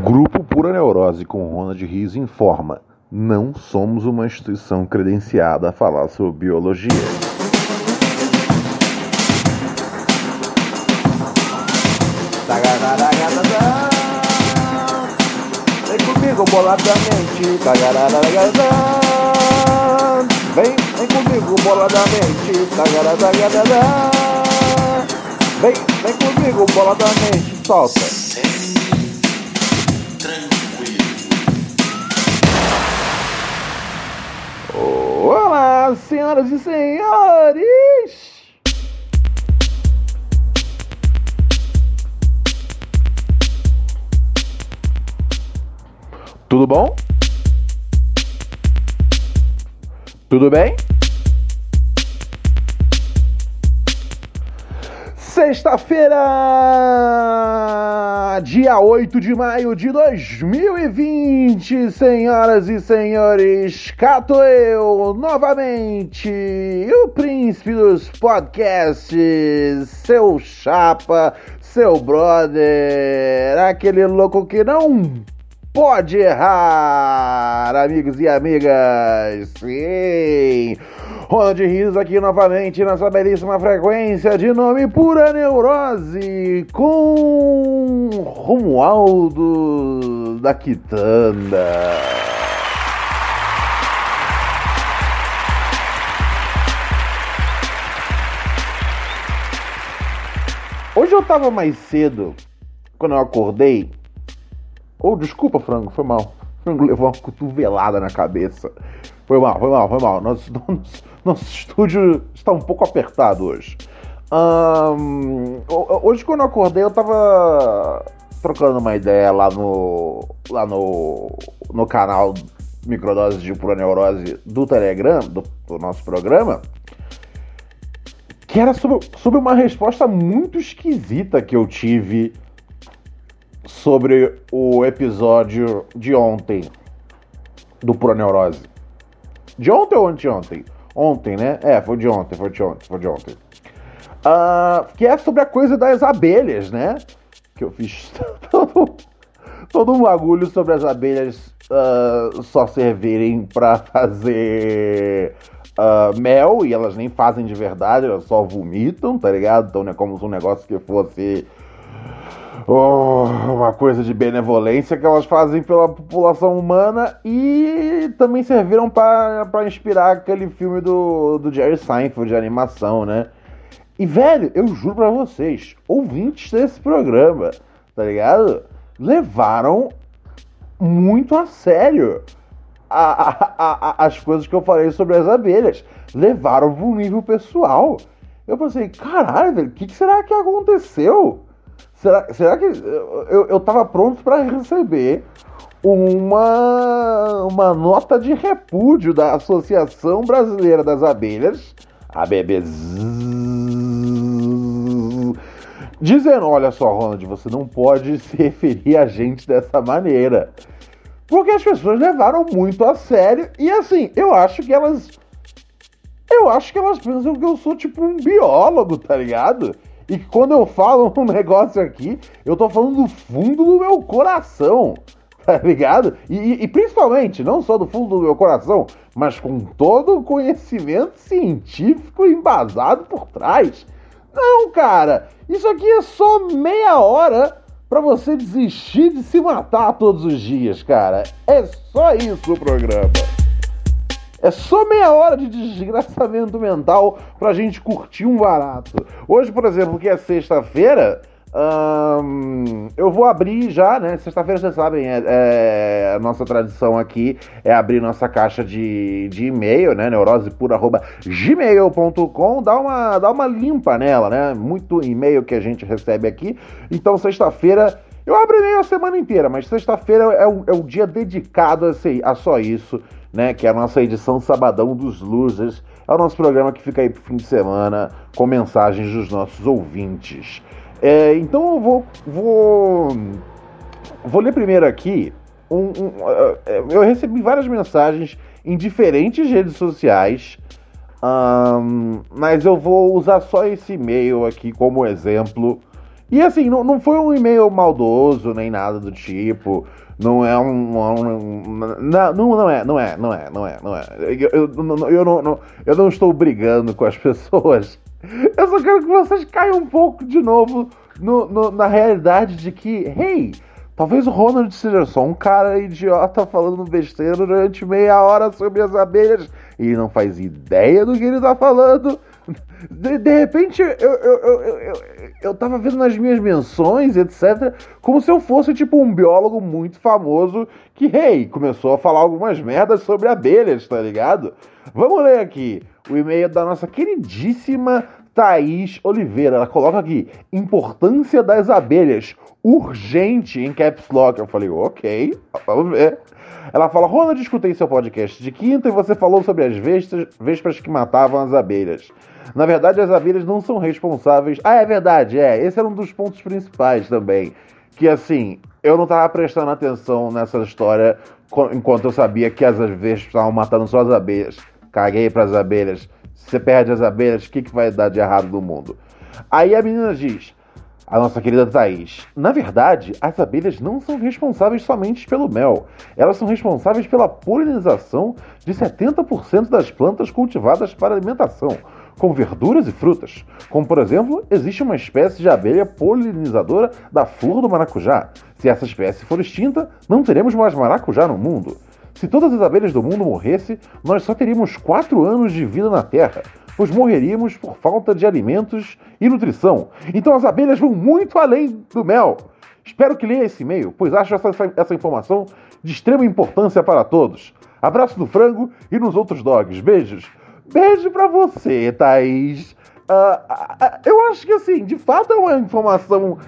Grupo Pura Neurose com Ronald Rios informa: não somos uma instituição credenciada a falar sobre biologia. Vem comigo boladamente. Vem, vem comigo boladamente. Vem, vem comigo boladamente, solta. Olá, senhoras e senhores! Tudo bom? Tudo bem? Sexta-feira, dia 8 de maio de 2020, senhoras e senhores, cato eu novamente, o príncipe dos podcasts, seu chapa, seu brother, aquele louco que não pode errar, amigos e amigas. Sim. Ronald Rios aqui novamente nessa belíssima frequência de nome Pura Neurose com Romualdo da Quitanda. Hoje eu tava mais cedo, quando eu acordei, ou oh, desculpa, frango, foi mal. O frango levou uma cotovelada na cabeça. Foi mal, foi mal, foi mal. Nosso, nosso, nosso estúdio está um pouco apertado hoje. Um, hoje quando eu acordei eu tava trocando uma ideia lá no. lá no. no canal Microdose de Pura Neurose do Telegram, do, do nosso programa. Que era sobre, sobre uma resposta muito esquisita que eu tive sobre o episódio de ontem do Pura Neurose. De ontem ou anteontem? Ontem, né? É, foi de ontem, foi de ontem, foi de ontem. Uh, que é sobre a coisa das abelhas, né? Que eu fiz todo, todo um bagulho sobre as abelhas uh, só servirem para fazer uh, mel e elas nem fazem de verdade, elas só vomitam, tá ligado? Então é como se um negócio que fosse oh, uma coisa de benevolência que elas fazem pela população humana e também serviram para inspirar aquele filme do, do Jerry Seinfeld de animação, né? E, velho, eu juro pra vocês, ouvintes desse programa, tá ligado? Levaram muito a sério a, a, a, as coisas que eu falei sobre as abelhas. Levaram pro nível pessoal. Eu pensei, caralho, velho, o que, que será que aconteceu? Será, será que eu, eu tava pronto para receber uma, uma nota de repúdio da Associação Brasileira das Abelhas, a BBZ, dizendo: olha só, Ronald, você não pode se referir a gente dessa maneira. Porque as pessoas levaram muito a sério e assim, eu acho que elas. Eu acho que elas pensam que eu sou tipo um biólogo, tá ligado? E quando eu falo um negócio aqui, eu tô falando do fundo do meu coração, tá ligado? E, e, principalmente, não só do fundo do meu coração, mas com todo o conhecimento científico embasado por trás. Não, cara, isso aqui é só meia hora para você desistir de se matar todos os dias, cara. É só isso o programa. É só meia hora de desgraçamento mental pra gente curtir um barato. Hoje, por exemplo, que é sexta-feira, eu vou abrir já, né? Sexta-feira, vocês sabem, é, é, a nossa tradição aqui é abrir nossa caixa de, de e-mail, né? neurosepura.gmail.com, dá uma, dá uma limpa nela, né? Muito e-mail que a gente recebe aqui. Então, sexta-feira Eu abro e-mail a semana inteira, mas sexta-feira é, o, é o dia dedicado a, a só isso, né? Que é a nossa edição Sabadão dos Losers. É o nosso programa que fica aí pro fim de semana com mensagens dos nossos ouvintes. É, então eu vou, vou, vou ler primeiro aqui. Um, um, é, eu recebi várias mensagens em diferentes redes sociais, um, mas eu vou usar só esse e-mail aqui como exemplo. E assim, não, não foi um e-mail maldoso nem nada do tipo. Não é um. não, não é, não é, não é, não é, não é. Eu, eu, eu, não, não, eu não estou brigando com as pessoas. Eu só quero que vocês caiam um pouco de novo no, no, na realidade de que, hey, talvez o Ronald seja só um cara idiota falando besteira durante meia hora sobre as abelhas e não faz ideia do que ele tá falando. De, de repente, eu, eu, eu, eu, eu tava vendo nas minhas menções, etc., como se eu fosse tipo um biólogo muito famoso que, hey, começou a falar algumas merdas sobre abelhas, tá ligado? Vamos ler aqui o e-mail da nossa queridíssima Thaís Oliveira. Ela coloca aqui: importância das abelhas, urgente em caps lock. Eu falei, ok, vamos ver. Ela fala: Ronald, escutei seu podcast de quinta e você falou sobre as vespas que matavam as abelhas. Na verdade, as abelhas não são responsáveis. Ah, é verdade, é. Esse era um dos pontos principais também. Que assim, eu não estava prestando atenção nessa história enquanto eu sabia que as vespas estavam matando só as abelhas. Caguei para as abelhas. Se você perde as abelhas, o que, que vai dar de errado no mundo? Aí a menina diz: a nossa querida Thaís. Na verdade, as abelhas não são responsáveis somente pelo mel. Elas são responsáveis pela polinização de 70% das plantas cultivadas para alimentação com verduras e frutas. Como, por exemplo, existe uma espécie de abelha polinizadora da flor do maracujá. Se essa espécie for extinta, não teremos mais maracujá no mundo. Se todas as abelhas do mundo morressem, nós só teríamos 4 anos de vida na Terra, pois morreríamos por falta de alimentos e nutrição. Então as abelhas vão muito além do mel. Espero que leia esse e-mail, pois acho essa, essa informação de extrema importância para todos. Abraço do frango e nos outros dogs. Beijos. Beijo pra você, Thaís. Uh, uh, eu acho que, assim, de fato é uma informação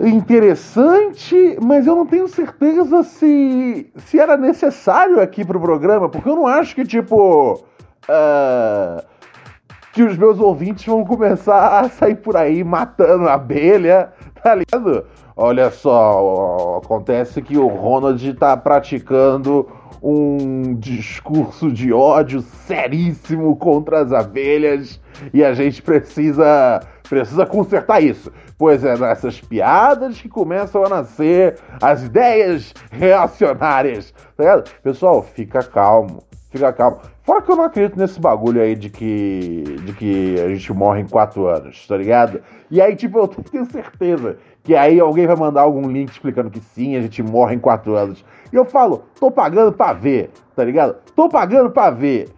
interessante, mas eu não tenho certeza se, se era necessário aqui pro programa, porque eu não acho que, tipo. Uh, que os meus ouvintes vão começar a sair por aí matando abelha, tá ligado? Olha só, acontece que o Ronald tá praticando um discurso de ódio seríssimo contra as abelhas e a gente precisa precisa consertar isso. Pois é nessas piadas que começam a nascer as ideias reacionárias. Tá ligado? Pessoal, fica calmo. Fica calmo. Fora que eu não acredito nesse bagulho aí de que, de que a gente morre em quatro anos, tá ligado? E aí, tipo, eu tenho certeza que aí alguém vai mandar algum link explicando que sim, a gente morre em quatro anos. E eu falo, tô pagando pra ver, tá ligado? Tô pagando pra ver.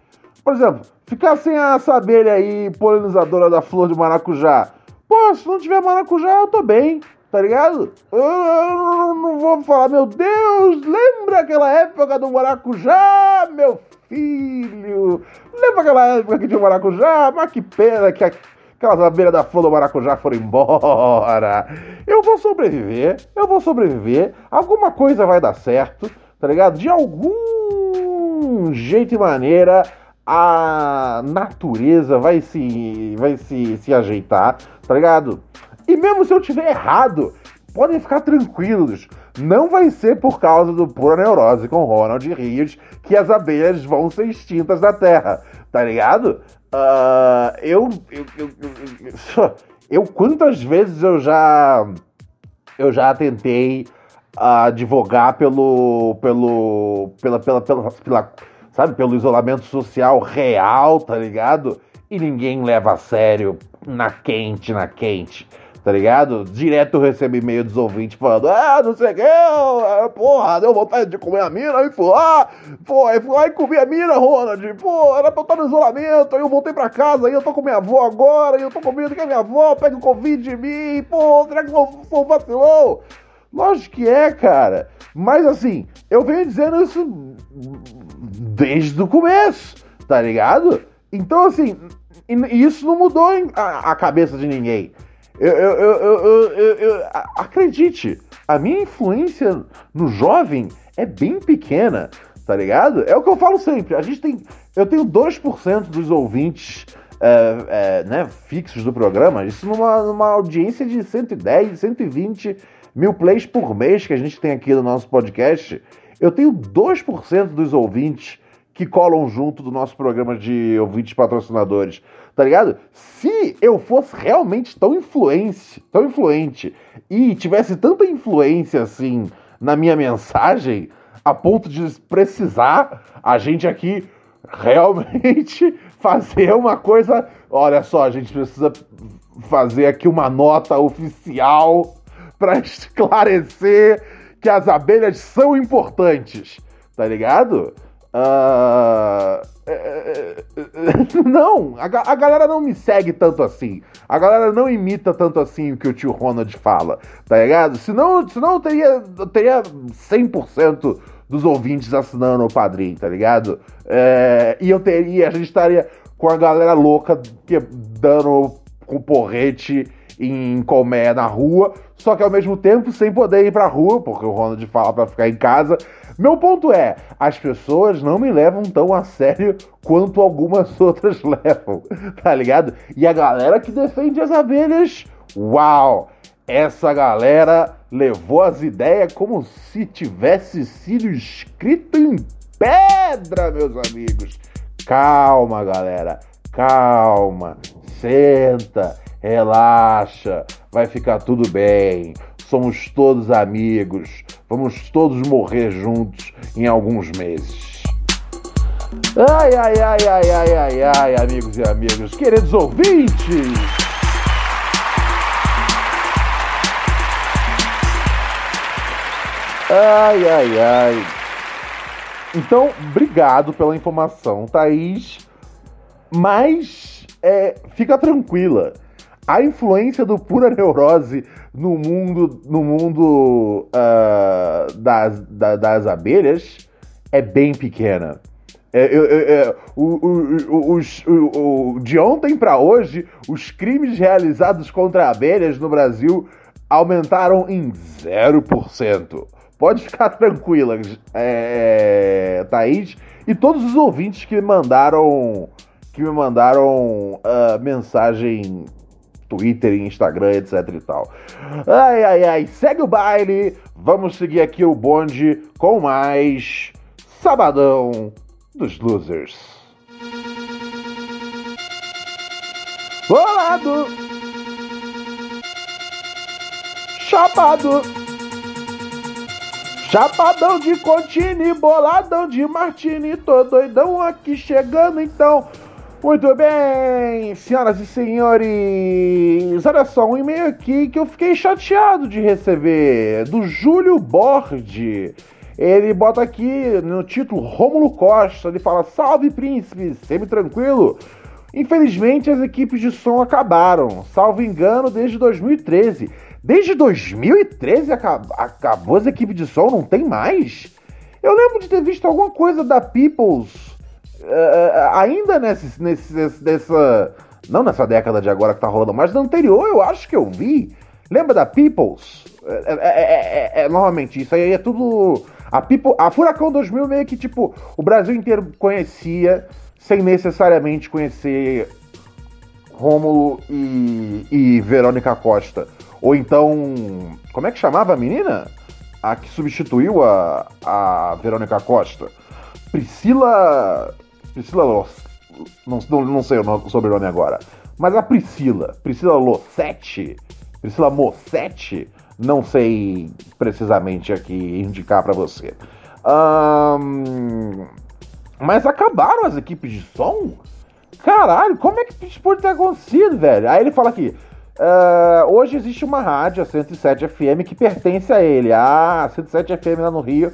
Por exemplo, ficar sem essa abelha aí, polinizadora da flor de maracujá. Pô, se não tiver maracujá, eu tô bem, tá ligado? Eu, não vou falar, meu Deus, lembra aquela época do maracujá, meu filho. Lembra aquela época que tinha o maracujá? Mas que pena que aquelas abelhas da flor do maracujá foram embora. Eu vou sobreviver, eu vou sobreviver. Alguma coisa vai dar certo, tá ligado? De algum jeito e maneira a natureza vai se vai se, se ajeitar, tá ligado? E mesmo se eu tiver errado, podem ficar tranquilos. Não vai ser por causa do pura neurose com Ronald Rios que as abelhas vão ser extintas da Terra, tá ligado? Uh, eu, eu, eu, eu, quantas vezes eu já eu já tentei advogar pelo pelo pela, pela, pela, pela sabe pelo isolamento social real, tá ligado? E ninguém leva a sério na quente, na quente tá ligado? Direto eu recebo e-mail dos ouvintes falando, ah, não sei o que, ah, porra, deu vontade de comer a mina, aí fui lá, pô, aí fui lá e comi a mina, Ronald, pô, era pra eu estar no isolamento, aí eu voltei pra casa, aí eu tô com minha avó agora, aí eu tô com medo que a minha avó pegue o Covid de mim, pô, será que eu sou vacilou? Lógico que é, cara. Mas assim, eu venho dizendo isso desde o começo, tá ligado? Então, assim, isso não mudou a cabeça de ninguém. Eu, eu, eu, eu, acredite, a minha influência no jovem é bem pequena, tá ligado? É o que eu falo sempre. A gente tem. Eu tenho 2% dos ouvintes é, é, né, fixos do programa, isso numa, numa audiência de 110, 120 mil plays por mês que a gente tem aqui no nosso podcast. Eu tenho 2% dos ouvintes que colam junto do nosso programa de ouvintes patrocinadores, tá ligado? Se eu fosse realmente tão influente, tão influente e tivesse tanta influência assim na minha mensagem, a ponto de precisar a gente aqui realmente fazer uma coisa. Olha só, a gente precisa fazer aqui uma nota oficial para esclarecer que as abelhas são importantes, tá ligado? Uh, não, a, a, galera não me segue tanto assim. A galera não imita tanto assim o que o tio Ronald fala, tá ligado? Senão, senão eu teria, eu teria 100% dos ouvintes assinando o padrinho, tá ligado? É, e eu teria, a gente estaria com a galera louca que, dando com porrete em colmeia na rua, só que ao mesmo tempo sem poder ir pra rua, porque o Ronald fala para ficar em casa. Meu ponto é, as pessoas não me levam tão a sério quanto algumas outras levam, tá ligado? E a galera que defende as abelhas, uau! Essa galera levou as ideias como se tivesse sido escrito em pedra, meus amigos. Calma, galera. Calma. Senta, relaxa, vai ficar tudo bem. Somos todos amigos. Vamos todos morrer juntos em alguns meses. Ai, ai, ai, ai, ai, ai, ai, amigos e amigos, queridos ouvintes. Ai, ai, ai. Então, obrigado pela informação, Thaís. Mas é, fica tranquila. A influência do pura neurose no mundo, no mundo uh, das, da, das abelhas é bem pequena. É, é, o, o, o, de ontem para hoje, os crimes realizados contra abelhas no Brasil aumentaram em 0%. Pode ficar tranquila, é, é, Thaís, e todos os ouvintes que me mandaram que me mandaram uh, mensagem Twitter, Instagram, etc e tal. Ai, ai, ai, segue o baile. Vamos seguir aqui o bonde com mais Sabadão dos Losers. Bolado! Chapado! Chapadão de Contini, boladão de Martini, tô doidão aqui chegando então. Muito bem, senhoras e senhores, olha só, um e-mail aqui que eu fiquei chateado de receber, do Júlio Borde. Ele bota aqui no título Rômulo Costa, ele fala, salve príncipe, sempre tranquilo. Infelizmente as equipes de som acabaram, salvo engano, desde 2013. Desde 2013 acabou as equipes de som, não tem mais? Eu lembro de ter visto alguma coisa da Peoples uh, ainda nesse, nesse, nessa. Não nessa década de agora que tá rolando, mas na anterior eu acho que eu vi. Lembra da Peoples? É, é, é, é, normalmente, isso aí é tudo. A, People, a Furacão 2000 meio que tipo, o Brasil inteiro conhecia, sem necessariamente conhecer Rômulo e, e Verônica Costa. Ou então, como é que chamava a menina? A que substituiu a, a Verônica Costa. Priscila. Priscila não, não, não sei o sobrenome agora. Mas a Priscila. Priscila Lossetti. Priscila Mossetti. Não sei precisamente aqui indicar para você. Um, mas acabaram as equipes de som? Caralho, como é que isso pode ter acontecido, velho? Aí ele fala aqui: Uh, hoje existe uma rádio, a 107 FM, que pertence a ele. Ah, 107 FM lá no Rio,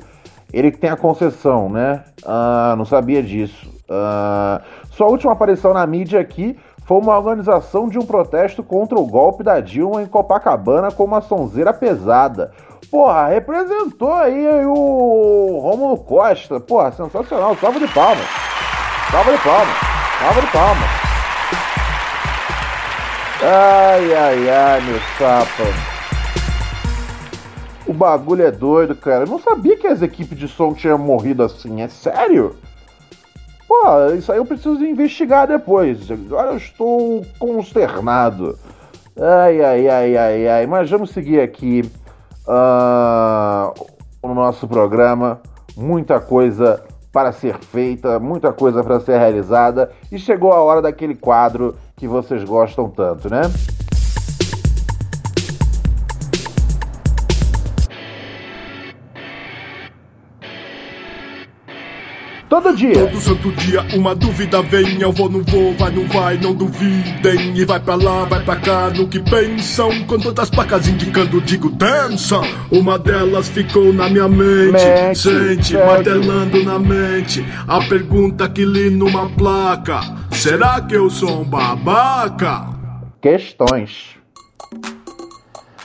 ele que tem a concessão, né? Uh, não sabia disso. Uh, sua última aparição na mídia aqui foi uma organização de um protesto contra o golpe da Dilma em Copacabana com uma sonzeira pesada. Porra, representou aí o Rômulo Costa. Porra, sensacional. Salve de palmas. Salve de palmas. Salve de palmas. Ai, ai, ai, meu chapa. O bagulho é doido, cara. Eu não sabia que as equipes de som tinham morrido assim. É sério? Pô, isso aí eu preciso investigar depois. Agora eu estou consternado. Ai, ai, ai, ai, ai. Mas vamos seguir aqui uh, o nosso programa. Muita coisa para ser feita, muita coisa para ser realizada. E chegou a hora daquele quadro que vocês gostam tanto, né? Todo dia. Todo santo dia uma dúvida vem. Eu vou, não vou, vai, não vai, não duvidem. E vai pra lá, vai pra cá, no que pensam. Com todas as placas indicando, digo, dança. Uma delas ficou na minha mente. mente sente, martelando na mente. A pergunta que li numa placa: Será que eu sou um babaca? Questões.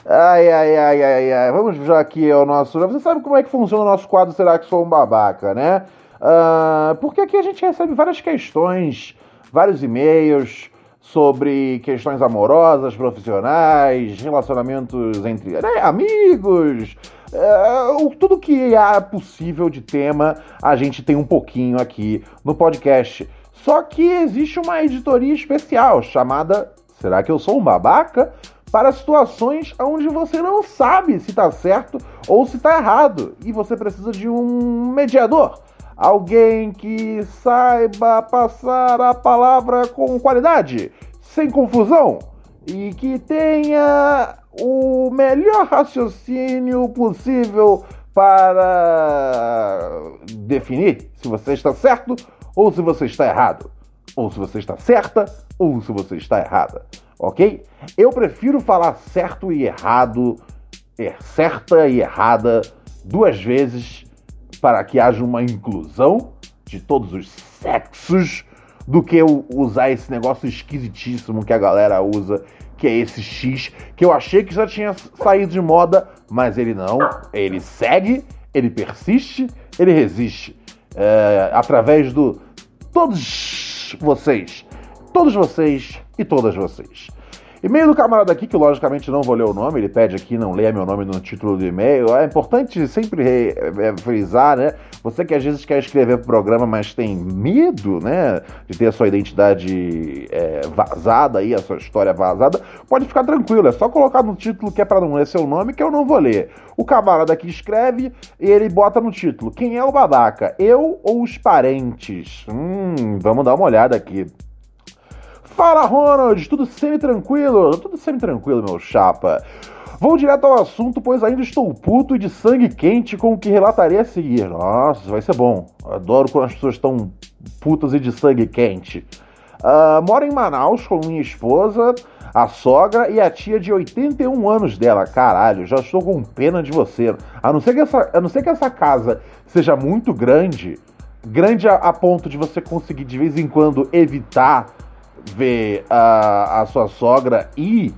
Ai, ai, ai, ai, ai. Vamos já aqui ao nosso. Você sabe como é que funciona o nosso quadro Será que sou um babaca, né? Uh, porque aqui a gente recebe várias questões, vários e-mails sobre questões amorosas, profissionais, relacionamentos entre né, amigos, uh, tudo que há possível de tema a gente tem um pouquinho aqui no podcast. Só que existe uma editoria especial chamada Será que eu sou um babaca? Para situações onde você não sabe se está certo ou se está errado e você precisa de um mediador Alguém que saiba passar a palavra com qualidade, sem confusão e que tenha o melhor raciocínio possível para definir se você está certo ou se você está errado, ou se você está certa ou se você está errada, ok? Eu prefiro falar certo e errado, é certa e errada duas vezes para que haja uma inclusão de todos os sexos do que usar esse negócio esquisitíssimo que a galera usa, que é esse X, que eu achei que já tinha saído de moda, mas ele não. Ele segue, ele persiste, ele resiste. É, através do todos vocês, todos vocês e todas vocês. E-mail do camarada aqui, que logicamente não vou ler o nome, ele pede aqui, não leia meu nome no título do e-mail. É importante sempre é, frisar, né? Você que às vezes quer escrever pro programa, mas tem medo, né? De ter a sua identidade é, vazada aí, a sua história vazada, pode ficar tranquilo, é só colocar no título que é pra não ler seu nome, que eu não vou ler. O camarada aqui escreve e ele bota no título: Quem é o babaca? Eu ou os parentes? Hum, vamos dar uma olhada aqui. Fala, Ronald! Tudo semi-tranquilo? Tudo semi-tranquilo, meu chapa. Vou direto ao assunto, pois ainda estou puto e de sangue quente com o que relatarei a seguir. Nossa, vai ser bom. Adoro quando as pessoas estão putas e de sangue quente. Uh, moro em Manaus com minha esposa, a sogra e a tia de 81 anos dela. Caralho, já estou com pena de você. A não ser que essa, a não ser que essa casa seja muito grande, grande a, a ponto de você conseguir de vez em quando evitar ver a, a sua sogra e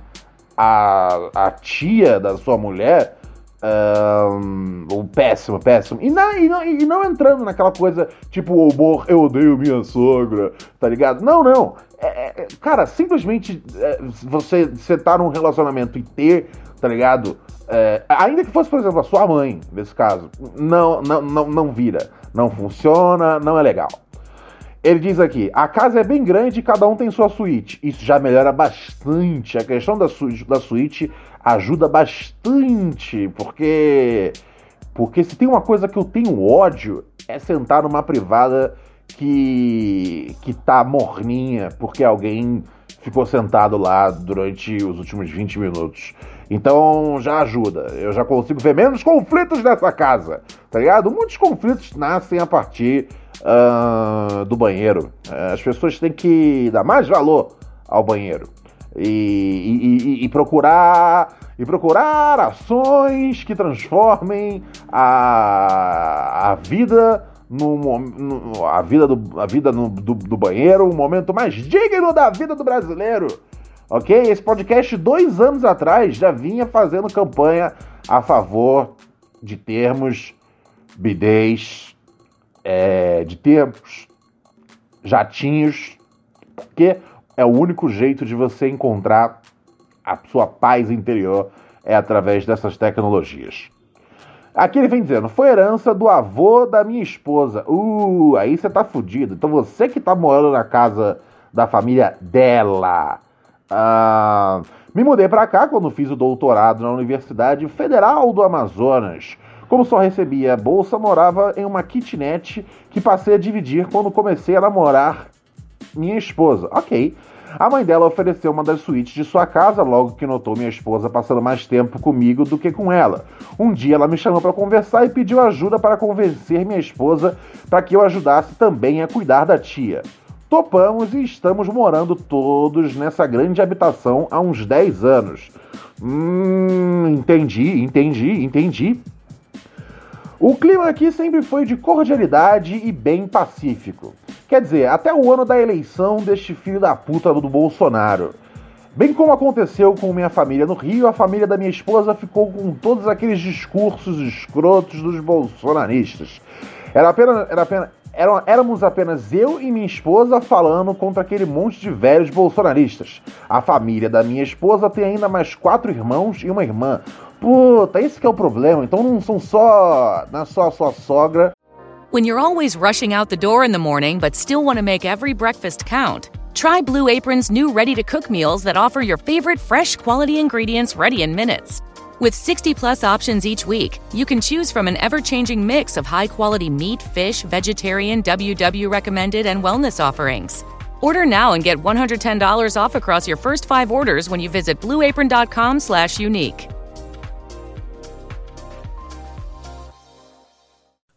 a, a tia da sua mulher. Um, péssimo, péssimo. E não, e, não, e não entrando naquela coisa tipo, o humor, eu odeio minha sogra, tá ligado? Não, não. É, é, é cara, simplesmente é, você, você num relacionamento e ter, tá ligado? É, ainda que fosse, por exemplo, a sua mãe, nesse caso, não, não, não, não vira. Não funciona, não é legal. Ele diz aqui: a casa é bem grande e cada um tem sua suíte. Isso já melhora bastante. A questão da, su da suíte ajuda bastante, porque. Porque se tem uma coisa que eu tenho ódio, é sentar numa privada que. que tá morninha, porque alguém ficou sentado lá durante os últimos 20 minutos. Então já ajuda. Eu já consigo ver menos conflitos nessa casa, tá ligado? Muitos conflitos nascem a partir uh, do banheiro. Uh, as pessoas têm que dar mais valor ao banheiro e, e, e, e procurar e procurar ações que transformem a, a vida no, no, a vida, do, a vida no, do, do banheiro, o momento mais digno da vida do brasileiro. Ok? Esse podcast, dois anos atrás, já vinha fazendo campanha a favor de termos bidês é, de termos jatinhos, porque é o único jeito de você encontrar a sua paz interior é através dessas tecnologias. Aqui ele vem dizendo, foi herança do avô da minha esposa. Uh, aí você tá fudido. Então você que tá morando na casa da família dela. Uh, me mudei para cá quando fiz o doutorado na Universidade Federal do Amazonas. Como só recebia bolsa, morava em uma kitnet que passei a dividir quando comecei a namorar minha esposa. Ok. A mãe dela ofereceu uma das suítes de sua casa logo que notou minha esposa passando mais tempo comigo do que com ela. Um dia ela me chamou para conversar e pediu ajuda para convencer minha esposa para que eu ajudasse também a cuidar da tia. Topamos e estamos morando todos nessa grande habitação há uns 10 anos. Hum, entendi, entendi, entendi. O clima aqui sempre foi de cordialidade e bem pacífico. Quer dizer, até o ano da eleição deste filho da puta do Bolsonaro. Bem como aconteceu com minha família no Rio, a família da minha esposa ficou com todos aqueles discursos escrotos dos bolsonaristas. Era apenas, era apenas, eram, éramos apenas eu e minha esposa falando contra aquele monte de velhos bolsonaristas. A família da minha esposa tem ainda mais quatro irmãos e uma irmã. Puta, esse que é o problema. Então não são só. Não é só a sua sogra When you're always rushing out the door in the morning but still want to make every breakfast count, try Blue Apron's new ready to cook meals that offer your favorite fresh quality ingredients ready in minutes. With 60 plus options each week, you can choose from an ever changing mix of high quality meat, fish, vegetarian, WW recommended, and wellness offerings. Order now and get $110 off across your first five orders when you visit blueapron.com/slash unique.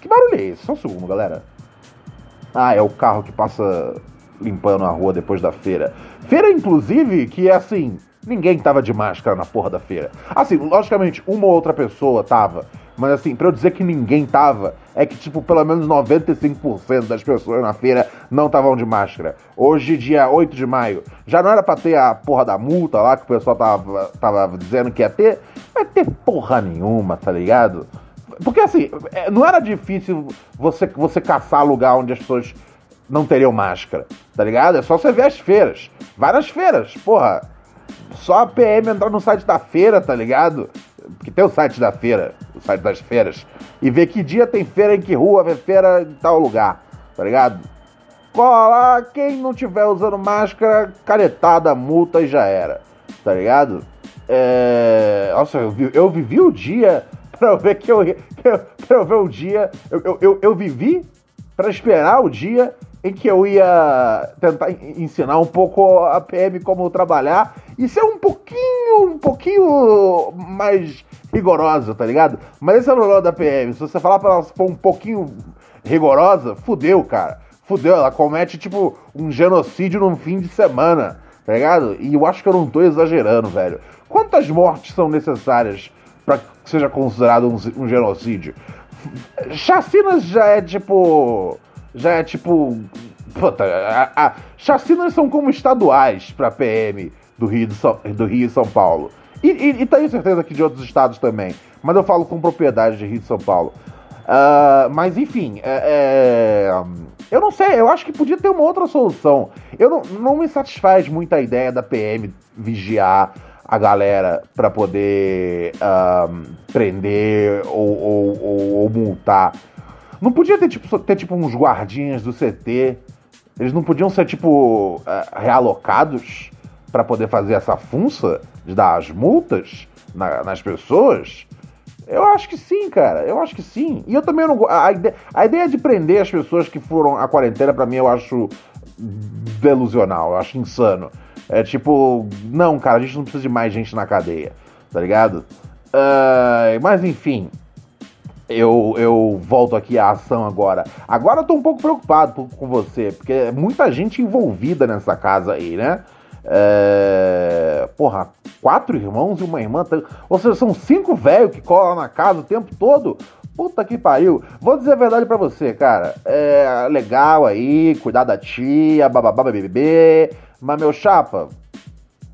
Que barulho é esse? Só um segundo, galera. Ah, é o carro que passa limpando a rua depois da feira. Feira, inclusive, que é assim, ninguém tava de máscara na porra da feira. Assim, logicamente, uma ou outra pessoa tava. Mas assim, pra eu dizer que ninguém tava, é que, tipo, pelo menos 95% das pessoas na feira não estavam de máscara. Hoje, dia 8 de maio, já não era pra ter a porra da multa lá que o pessoal tava, tava dizendo que ia ter? Vai ter porra nenhuma, tá ligado? Porque assim, é, não era difícil você, você caçar lugar onde as pessoas não teriam máscara, tá ligado? É só você ver as feiras. Várias feiras, porra. Só a PM entrar no site da feira, tá ligado? Porque tem o site da feira, o site das feiras. E ver que dia tem feira em que rua, ver feira em tal lugar, tá ligado? Cola quem não tiver usando máscara, caretada, multa e já era, tá ligado? É... Nossa, eu, vi, eu vivi o dia pra eu ver que eu, pra eu ver o dia. Eu, eu, eu vivi para esperar o dia em que eu ia tentar ensinar um pouco a PM como trabalhar e ser um pouquinho, um pouquinho mais rigorosa, tá ligado? Mas esse é o problema da PM. Se você falar pra ela for um pouquinho rigorosa, fudeu, cara. Fudeu, ela comete, tipo, um genocídio num fim de semana, tá ligado? E eu acho que eu não tô exagerando, velho. Quantas mortes são necessárias para que seja considerado um, um genocídio? Chacinas já é tipo. Já é tipo. Puta, a, a, chacinas são como estaduais pra PM do Rio, de do Rio e São Paulo. E, e, e tenho certeza que de outros estados também. Mas eu falo com propriedade de Rio e São Paulo. Uh, mas enfim, é, é, eu não sei, eu acho que podia ter uma outra solução. Eu não, não me satisfaz muito a ideia da PM vigiar a galera para poder um, prender ou, ou, ou, ou, multar. Não podia ter tipo, ter tipo uns guardinhas do CT. Eles não podiam ser tipo uh, realocados para poder fazer essa funça de dar as multas na, nas pessoas? Eu acho que sim, cara. Eu acho que sim. E eu também não. A ideia, a ideia de prender as pessoas que foram à quarentena, para mim, eu acho delusional. Eu acho insano. É tipo, não, cara, a gente não precisa de mais gente na cadeia, tá ligado? Uh, mas enfim, eu, eu volto aqui à ação agora. Agora eu tô um pouco preocupado com você, porque é muita gente envolvida nessa casa aí, né? É... porra, quatro irmãos e uma irmã. Ou seja, são cinco velhos que colam na casa o tempo todo. Puta que pariu. Vou dizer a verdade para você, cara. É legal aí, cuidar da tia, bababá, bebê. Mas, meu chapa,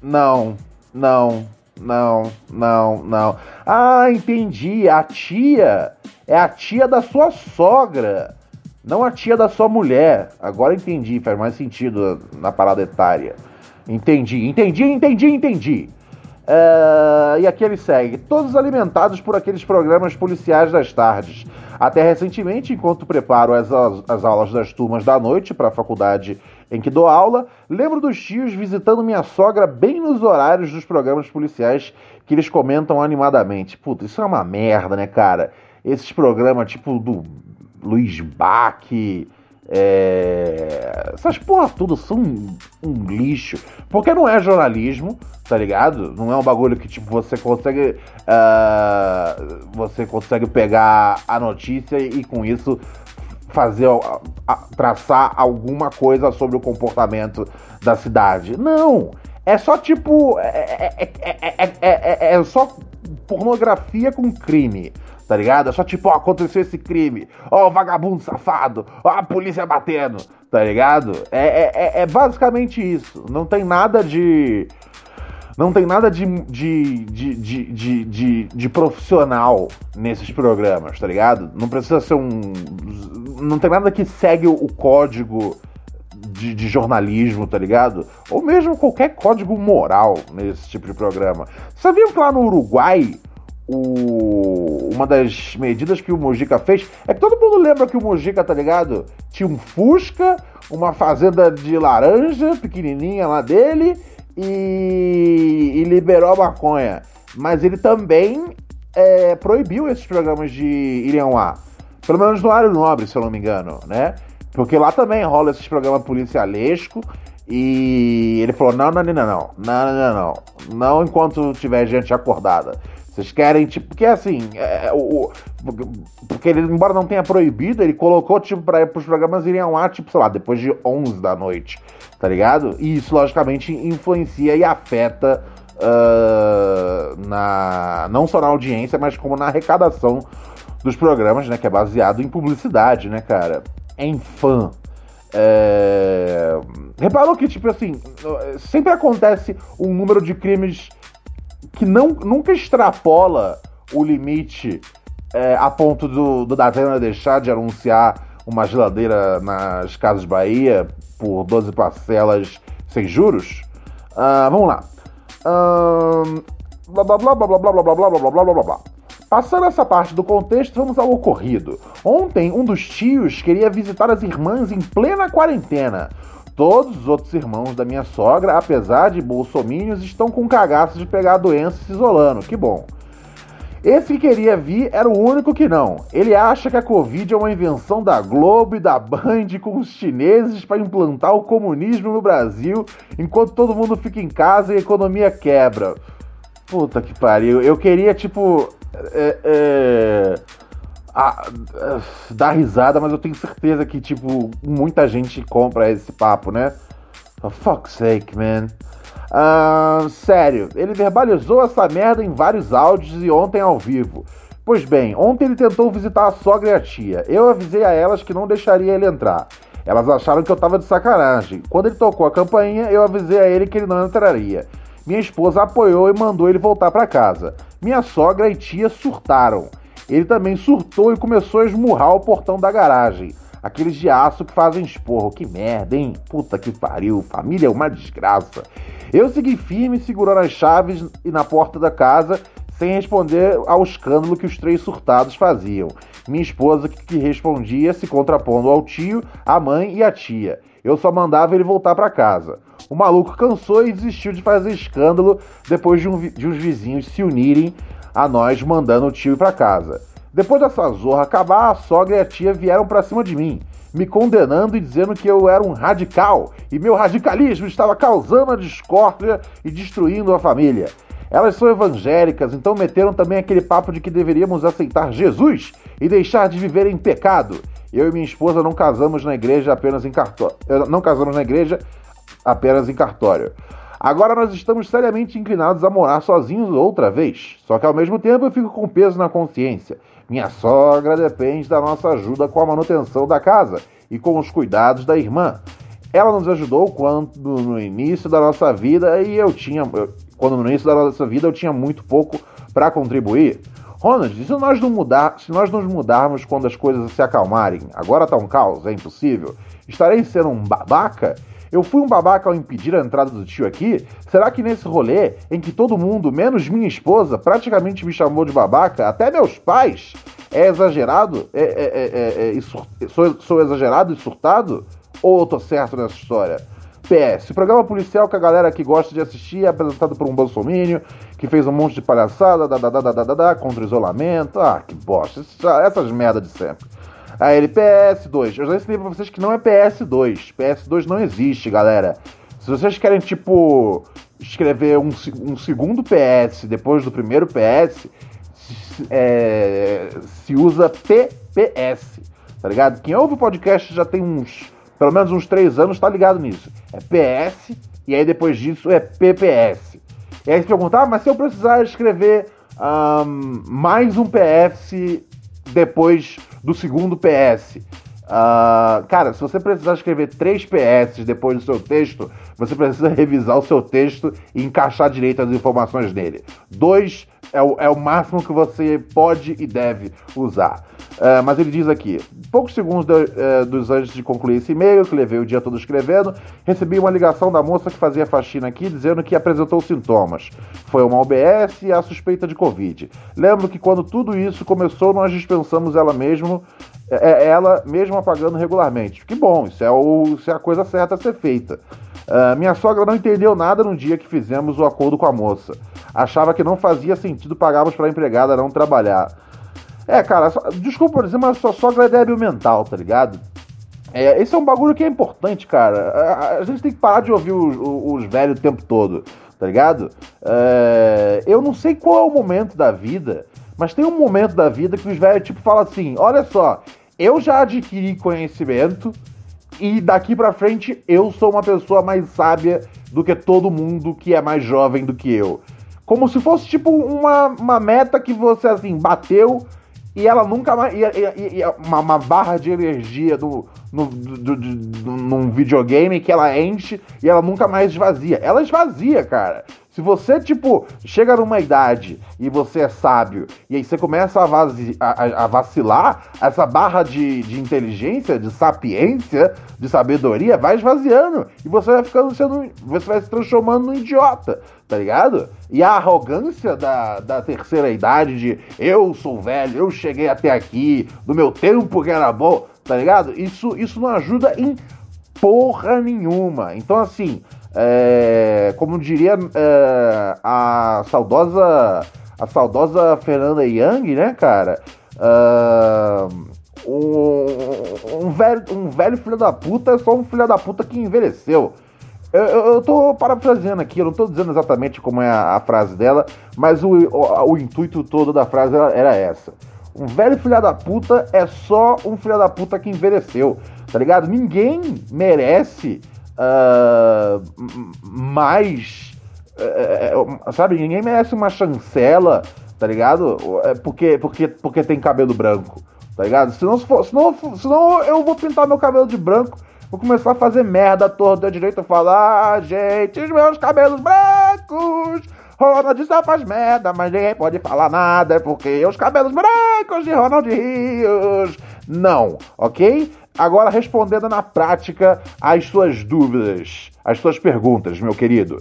não, não, não, não, não. Ah, entendi. A tia é a tia da sua sogra, não a tia da sua mulher. Agora entendi, faz mais sentido na parada etária. Entendi, entendi, entendi, entendi. Uh, e aqui ele segue: todos alimentados por aqueles programas policiais das tardes. Até recentemente, enquanto preparo as, as aulas das turmas da noite para a faculdade em que dou aula, lembro dos tios visitando minha sogra bem nos horários dos programas policiais que eles comentam animadamente. Puta, isso é uma merda, né, cara? Esses programas tipo do Luiz Bach, é... essas porra tudo são um, um, lixo. Porque não é jornalismo, tá ligado? Não é um bagulho que tipo você consegue. Uh, você consegue pegar a notícia e com isso fazer traçar alguma coisa sobre o comportamento da cidade. Não! É só tipo. É, é, é, é, só pornografia com crime, tá ligado? É só tipo, ó, aconteceu esse crime, ó, o vagabundo safado, ó, a polícia batendo, tá ligado? É, é, basicamente isso. Não tem nada de. Não tem nada de, de, de, de, de, de, profissional nesses programas, tá ligado? Não precisa ser um. Não tem nada que segue o código de, de, jornalismo, tá ligado? Ou mesmo qualquer código moral nesse tipo de programa. Sabiam que lá no Uruguai, o... uma das medidas que o Mujica fez é que todo mundo lembra que o Mujica, tá ligado? Tinha um Fusca, uma fazenda de laranja pequenininha lá dele e, e liberou a maconha. Mas ele também é, proibiu esses programas de ar. Pelo menos no área nobre, se eu não me engano, né? Porque lá também rola esses programas policialesco. E ele falou: não, não, não, não, não, não, não, não, não enquanto tiver gente acordada. Vocês querem, tipo, porque assim, é, o, porque ele, embora não tenha proibido, ele colocou, tipo, para os programas irem ao ar, tipo, sei lá, depois de 11 da noite, tá ligado? E isso, logicamente, influencia e afeta uh, na, não só na audiência, mas como na arrecadação dos programas, né, que é baseado em publicidade, né, cara? em fã. É... Reparou que, tipo assim, sempre acontece um número de crimes que não, nunca extrapola o limite é, a ponto do, do Datena deixar de anunciar uma geladeira nas Casas Bahia por 12 parcelas sem juros. Uh, vamos lá. Uh, blá blá blá blá blá blá blá blá blá blá blá blá blá. Passando essa parte do contexto, vamos ao ocorrido. Ontem, um dos tios queria visitar as irmãs em plena quarentena. Todos os outros irmãos da minha sogra, apesar de bolsomínios, estão com cagaço de pegar a doença se isolando. Que bom. Esse que queria vir era o único que não. Ele acha que a Covid é uma invenção da Globo e da Band com os chineses para implantar o comunismo no Brasil, enquanto todo mundo fica em casa e a economia quebra. Puta que pariu. Eu queria, tipo, é, é, a, a, dar risada, mas eu tenho certeza que, tipo, muita gente compra esse papo, né? For fuck's sake, man. Uh, sério, ele verbalizou essa merda em vários áudios e ontem ao vivo. Pois bem, ontem ele tentou visitar a sogra e a tia. Eu avisei a elas que não deixaria ele entrar. Elas acharam que eu tava de sacanagem. Quando ele tocou a campainha, eu avisei a ele que ele não entraria. Minha esposa apoiou e mandou ele voltar para casa. Minha sogra e tia surtaram. Ele também surtou e começou a esmurrar o portão da garagem. Aqueles de aço que fazem esporro. Que merda, hein? Puta que pariu. Família é uma desgraça. Eu segui firme, segurando as chaves e na porta da casa, sem responder ao escândalo que os três surtados faziam. Minha esposa que respondia se contrapondo ao tio, à mãe e à tia. Eu só mandava ele voltar para casa. O maluco cansou e desistiu de fazer escândalo depois de, um, de uns vizinhos se unirem a nós mandando o tio para casa. Depois dessa zorra acabar, a sogra e a tia vieram para cima de mim, me condenando e dizendo que eu era um radical e meu radicalismo estava causando a discórdia e destruindo a família. Elas são evangélicas, então meteram também aquele papo de que deveríamos aceitar Jesus e deixar de viver em pecado. Eu e minha esposa não casamos na igreja apenas em cartório. Não casamos na igreja apenas em cartório. Agora nós estamos seriamente inclinados a morar sozinhos outra vez. Só que ao mesmo tempo eu fico com peso na consciência. Minha sogra depende da nossa ajuda com a manutenção da casa e com os cuidados da irmã. Ela nos ajudou quando no início da nossa vida e eu tinha quando no início da nossa vida eu tinha muito pouco para contribuir. Ronald, se nós não mudar, se nós nos mudarmos quando as coisas se acalmarem, agora tá um caos, é impossível. Estarei sendo um babaca? Eu fui um babaca ao impedir a entrada do tio aqui? Será que nesse rolê, em que todo mundo, menos minha esposa, praticamente me chamou de babaca, até meus pais, é exagerado? É, é, é, é sou, sou exagerado e surtado? Ou eu tô certo nessa história? PS, programa policial que a galera que gosta de assistir é apresentado por um bolsomínio que fez um monte de palhaçada, da, da, da, da, da, da, contra o isolamento. Ah, que bosta. Essas merda de sempre. Aí ele, PS2. Eu já ensinei pra vocês que não é PS2. PS2 não existe, galera. Se vocês querem, tipo, escrever um, um segundo PS depois do primeiro PS, é, se usa PPS, tá ligado? Quem ouve o podcast já tem uns, pelo menos uns três anos, tá ligado nisso. É PS, e aí depois disso é PPS. E aí se perguntar, ah, mas se eu precisar escrever um, mais um PS depois do segundo PS. Uh, ah, cara, se você precisar escrever três PS depois do seu texto, você precisa revisar o seu texto e encaixar direito as informações nele. Dois é o, é o máximo que você pode e deve usar. Uh, mas ele diz aqui: poucos segundos de, uh, dos antes de concluir esse e-mail, que levei o dia todo escrevendo, recebi uma ligação da moça que fazia faxina aqui dizendo que apresentou sintomas. Foi uma OBS e a suspeita de Covid. Lembro que quando tudo isso começou, nós dispensamos ela mesmo, é, é ela mesmo apagando regularmente. Que bom, isso é, o, isso é a coisa certa a ser feita. Uh, minha sogra não entendeu nada no dia que fizemos o acordo com a moça. Achava que não fazia sentido pagarmos para a empregada não trabalhar. É, cara, só, desculpa dizer, mas sua sogra é débil mental, tá ligado? É, esse é um bagulho que é importante, cara. A, a gente tem que parar de ouvir os, os, velhos o tempo todo, tá ligado? É, eu não sei qual é o momento da vida, mas tem um momento da vida que os velhos, tipo, falam assim: olha só, eu já adquiri conhecimento e daqui para frente eu sou uma pessoa mais sábia do que todo mundo que é mais jovem do que eu. Como se fosse tipo uma, uma meta que você assim bateu e ela nunca mais. E, e, e uma, uma, barra de energia do, no, do, do, do, num videogame que ela enche e ela nunca mais esvazia. Ela esvazia, cara. Se você, tipo, chega numa idade e você é sábio e aí você começa a, vazi, a, a vacilar, essa barra de, de inteligência, de sapiência, de sabedoria vai esvaziando e você vai ficando sendo. Você vai se transformando num idiota, tá ligado? E a arrogância da, da terceira idade de eu sou velho, eu cheguei até aqui, do meu tempo que era bom, tá ligado? Isso, isso não ajuda em porra nenhuma. Então, assim. É, como diria é, a saudosa a saudosa Fernanda Young, né, cara? Um, um, velho, um velho filho da puta é só um filho da puta que envelheceu. Eu, eu, eu tô parafraseando aqui, eu não tô dizendo exatamente como é a, a frase dela, mas o, o, o, intuito todo da frase era, era essa. Um velho filho da puta é só um filho da puta que envelheceu, tá ligado? Ninguém merece uh, mais. Uh, sabe, ninguém merece uma chancela, tá ligado? Porque, porque, porque tem cabelo branco, tá ligado? Senão, se for, senão, senão eu vou pintar meu cabelo de branco, vou começar a fazer merda torta direito, falar, ah, gente, os meus cabelos brancos. Ronald só faz merda, mas ninguém pode falar nada, porque os cabelos brancos de Ronald Rios. Não, ok? Agora respondendo na prática às suas dúvidas, às suas perguntas, meu querido.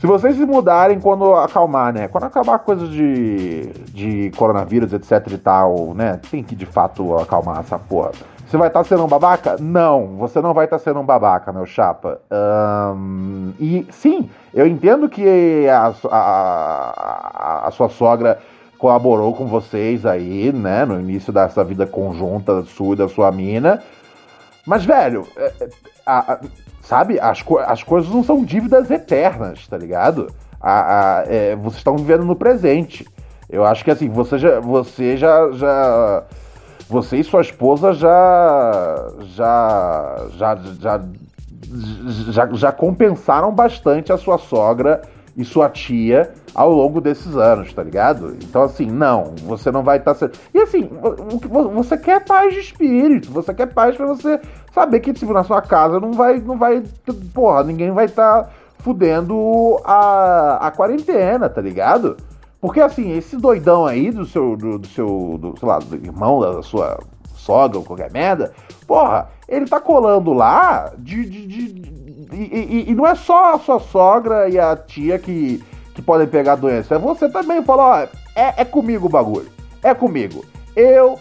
Se vocês se mudarem quando acalmar, né? Quando acabar a coisa de, de coronavírus, etc e tal, né? Tem que de fato acalmar essa porra. Você vai estar tá sendo um babaca? Não, você não vai estar tá sendo um babaca, meu chapa. Um, e sim, eu entendo que a, a, a, sua sogra colaborou com vocês aí, né, no início dessa vida conjunta sua e da sua mina. Mas, velho, é, é, a, a, sabe, as, as coisas não são dívidas eternas, tá ligado? A, é, vocês estão vivendo no presente. Eu acho que assim, você já. Você já. já você e sua esposa já. Já. Já. já já, já compensaram bastante a sua sogra e sua tia ao longo desses anos, tá ligado? Então, assim, não, você não vai estar tá. E assim, você quer paz de espírito, você quer paz para você saber que, tipo, na sua casa não vai. Não vai porra, ninguém vai estar tá fudendo a, a quarentena, tá ligado? Porque, assim, esse doidão aí do seu, do, do seu, do, sei lá, do irmão da sua sogra ou qualquer merda, porra, ele tá colando lá de, de, de e, e, e, não é só a sua sogra e a tia que, que podem pegar a doença. É você também. Fala, ó, é, é comigo o bagulho. É comigo. Eu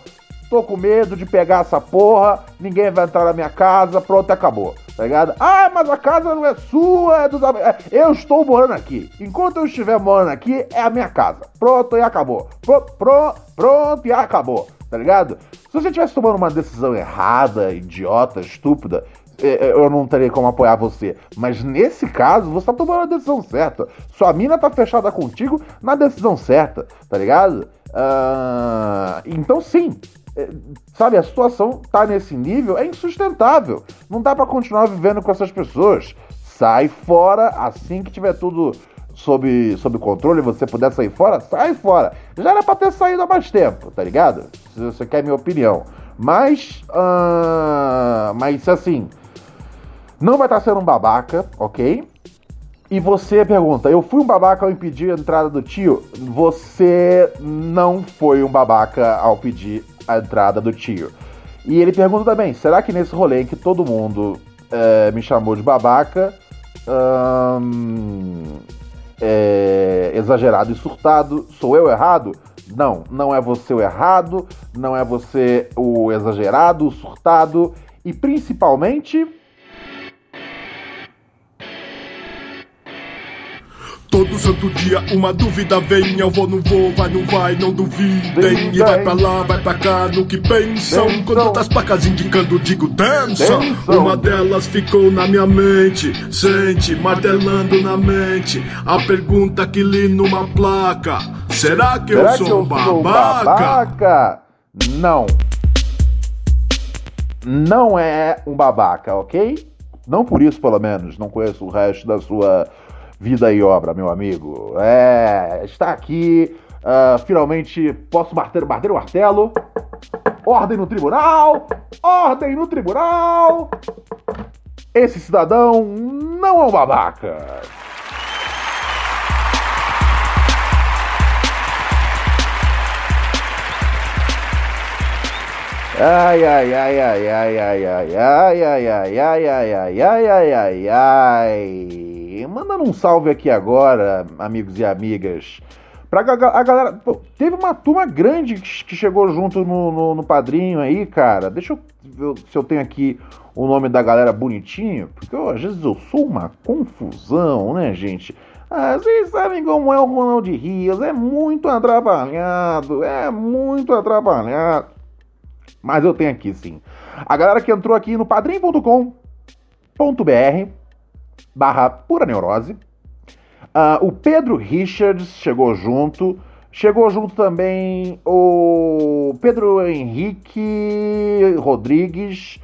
tô com medo de pegar essa porra, ninguém vai entrar na minha casa, pronto, acabou. Tá ligado? Ah, mas a casa não é sua, é dos é, Eu estou morando aqui. Enquanto eu estiver morando aqui, é a minha casa. Pronto e acabou. Pronto, pronto, pronto e acabou. Tá ligado? Se você estivesse tomando uma decisão errada, idiota, estúpida, é, é, eu não teria como apoiar você. Mas nesse caso, você tá tomando a decisão certa. Sua mina tá fechada contigo na decisão certa, tá ligado? Uh, então sim, é, sabe, a situação tá nesse nível, é insustentável. Não dá para continuar vivendo com essas pessoas. Sai fora assim que tiver tudo sob, sob controle, você puder sair fora, sai fora. Já era pra ter saído há mais tempo, tá ligado? Se você quer minha opinião. Mas, uh, mas assim, não vai estar sendo um babaca, ok? E você pergunta, eu fui um babaca ao impedir a entrada do tio? Você não foi um babaca ao pedir a entrada do tio. E ele pergunta também, será que nesse rolê em que todo mundo é, me chamou de babaca, hum, é, exagerado e surtado, sou eu errado? Não, não é você o errado, não é você o exagerado, o surtado, e principalmente Todo santo dia uma dúvida vem, eu vou, não vou, vai, não vai, não duvidem. E vai pra lá, vai pra cá, no que pensam. Quando outras placas indicando, digo dança. Uma delas ficou na minha mente, sente, martelando na mente. A pergunta que li numa placa: Será que Será eu sou que eu babaca? Sou babaca? Não. Não é um babaca, ok? Não por isso, pelo menos. Não conheço o resto da sua vida e obra, meu amigo. É, está aqui. Uh, finalmente posso bater, bater o martelo. Ordem no tribunal! Ordem no tribunal! Esse cidadão não é um babaca. Ai, ai, ai, ai, ai, ai, ai, ai, ai, ai, ai, ai, ai, ai, ai, ai, ai mandando um salve aqui agora, amigos e amigas. Pra a galera. Pô, teve uma turma grande que chegou junto no, no, no, padrinho aí, cara. Deixa eu ver se eu tenho aqui o nome da galera bonitinho. Porque às vezes eu sou uma confusão, né, gente? Ah, vocês sabem como é o Ronald Rios. É muito atrapalhado. É muito atrapalhado. Mas eu tenho aqui sim. A galera que entrou aqui no padrim.com.br barra pura neurose. Uh, o Pedro Richards chegou junto. Chegou junto também o Pedro Henrique Rodrigues.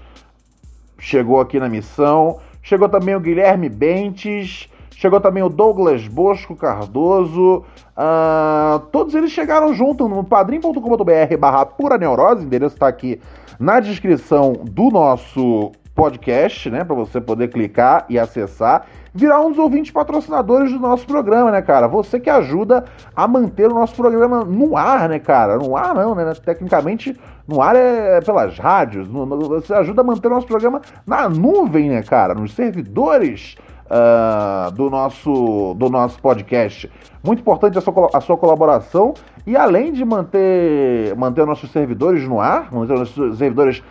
Chegou aqui na missão. Chegou também o Guilherme Bentes. Chegou também o Douglas Bosco Cardoso. Uh, todos eles chegaram junto no padrim.com.br barra pura neurose. O endereço está aqui na descrição do nosso podcast, né, para você poder clicar e acessar, virar um dos ouvintes patrocinadores do nosso programa, né, cara? Você que ajuda a manter o nosso programa no ar, né, cara? No ar não, né? Tecnicamente, no ar é pelas rádios. No, no, você ajuda a manter o nosso programa na nuvem, né, cara? Nos servidores uh, do, nosso, do nosso podcast. Muito importante a sua, a sua colaboração. E além de manter, manter nossos servidores no ar, manter nossos servidores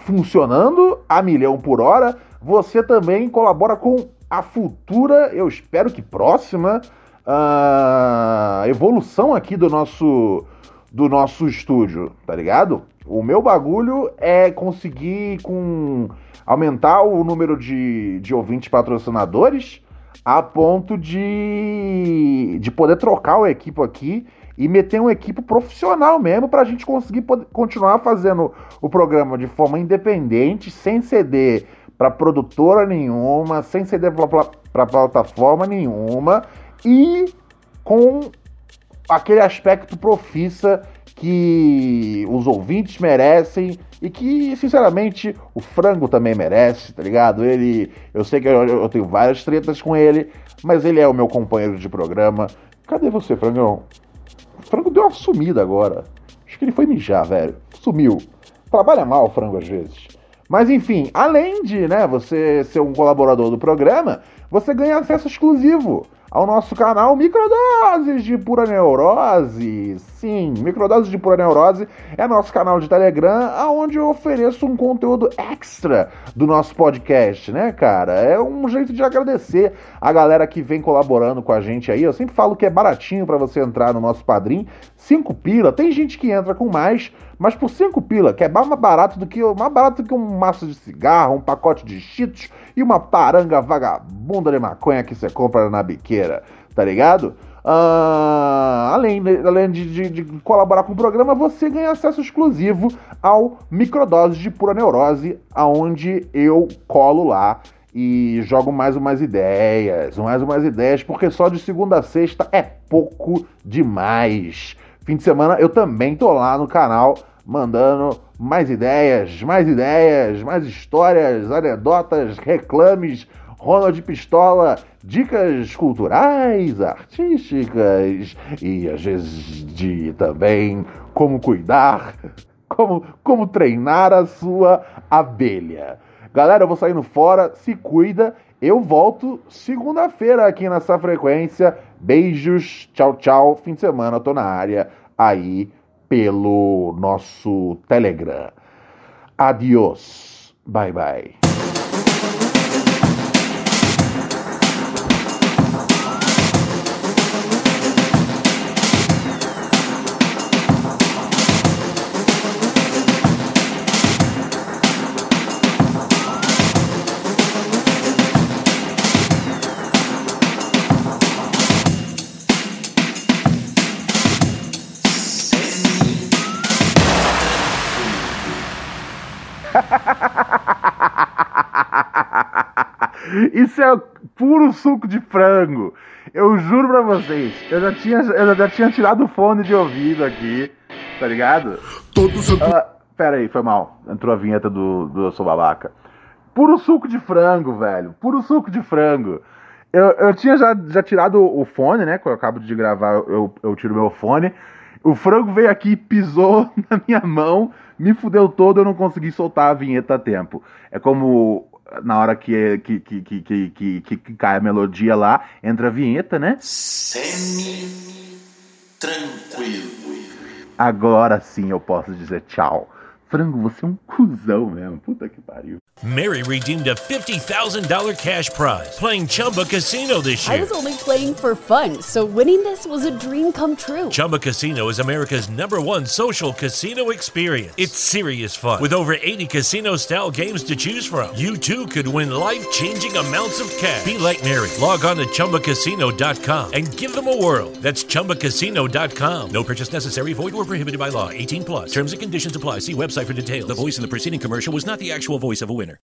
funcionando a milhão por hora, você também colabora com a futura, eu espero que próxima, uh, evolução aqui do nosso do nosso estúdio, tá ligado? O meu bagulho é conseguir com aumentar o número de, de ouvintes patrocinadores a ponto de, de poder trocar o equipo aqui e meter uma equipe profissional mesmo para a gente conseguir continuar fazendo o programa de forma independente, sem ceder para produtora nenhuma, sem ceder para plataforma nenhuma e com aquele aspecto profissa que os ouvintes merecem e que, sinceramente, o frango também merece, tá ligado? Ele. Eu sei que eu, eu tenho várias tretas com ele, mas ele é o meu companheiro de programa. Cadê você, frangão? Frango deu uma sumida agora. Acho que ele foi mijar, velho. Sumiu. Trabalha mal o frango às vezes. Mas enfim, além de né, você ser um colaborador do programa, você ganha acesso exclusivo ao nosso canal Microdoses de Pura Neurose. Sim, Microdoses de Pura Neurose é nosso canal de Telegram, onde eu ofereço um conteúdo extra do nosso podcast, né, cara? É um jeito de agradecer a galera que vem colaborando com a gente aí. Eu sempre falo que é baratinho para você entrar no nosso padrinho, cinco pila. Tem gente que entra com mais, mas por cinco pila, que é mais barato do que mais barato do que um maço de cigarro, um pacote de cheetos e uma paranga vagabunda de maconha que você compra na biqueira, tá ligado? Uh, além, além de, de, de, colaborar com o programa, você ganha acesso exclusivo ao Microdoses de Pura Neurose, aonde eu colo lá e jogo mais umas ideias, mais umas ideias, porque só de segunda a sexta é pouco demais. Fim de semana eu também tô lá no canal mandando mais ideias, mais ideias, mais histórias, anedotas, reclames, Ronald Pistola, dicas culturais, artísticas e às vezes de também como cuidar, como, como treinar a sua abelha. Galera, eu vou saindo fora, se cuida. Eu volto segunda-feira aqui nessa frequência. Beijos, tchau, tchau. Fim de semana, tô na área aí pelo nosso Telegram. Adiós. Bye bye. Isso é puro suco de frango. Eu juro pra vocês, eu já tinha, eu já tinha tirado o fone de ouvido aqui, tá ligado? Todos uh, Pera aí, foi mal. Entrou a vinheta do, do Eu Sou Babaca. Puro suco de frango, velho. Puro suco de frango. Eu, eu tinha já, já tirado o fone, né? Quando eu acabo de gravar, eu, eu tiro meu fone. O frango veio aqui, pisou na minha mão, me fudeu todo, eu não consegui soltar a vinheta a tempo. É como na hora que, que, que, que, que, que, que cai a melodia lá, entra a vinheta, né? Semi-tranquilo. Agora sim eu posso dizer tchau. Frango, você é um cuzão mesmo. Puta que pariu. Mary redeemed a $50,000 cash prize playing Chumba Casino this year. I was only playing for fun, so winning this was a dream come true. Chumba Casino is America's number one social casino experience. It's serious fun. With over 80 casino style games to choose from, you too could win life changing amounts of cash. Be like Mary. Log on to chumbacasino.com and give them a whirl. That's chumbacasino.com. No purchase necessary, void, or prohibited by law. 18 plus. Terms and conditions apply. See website for details. The voice in the preceding commercial was not the actual voice of a winner.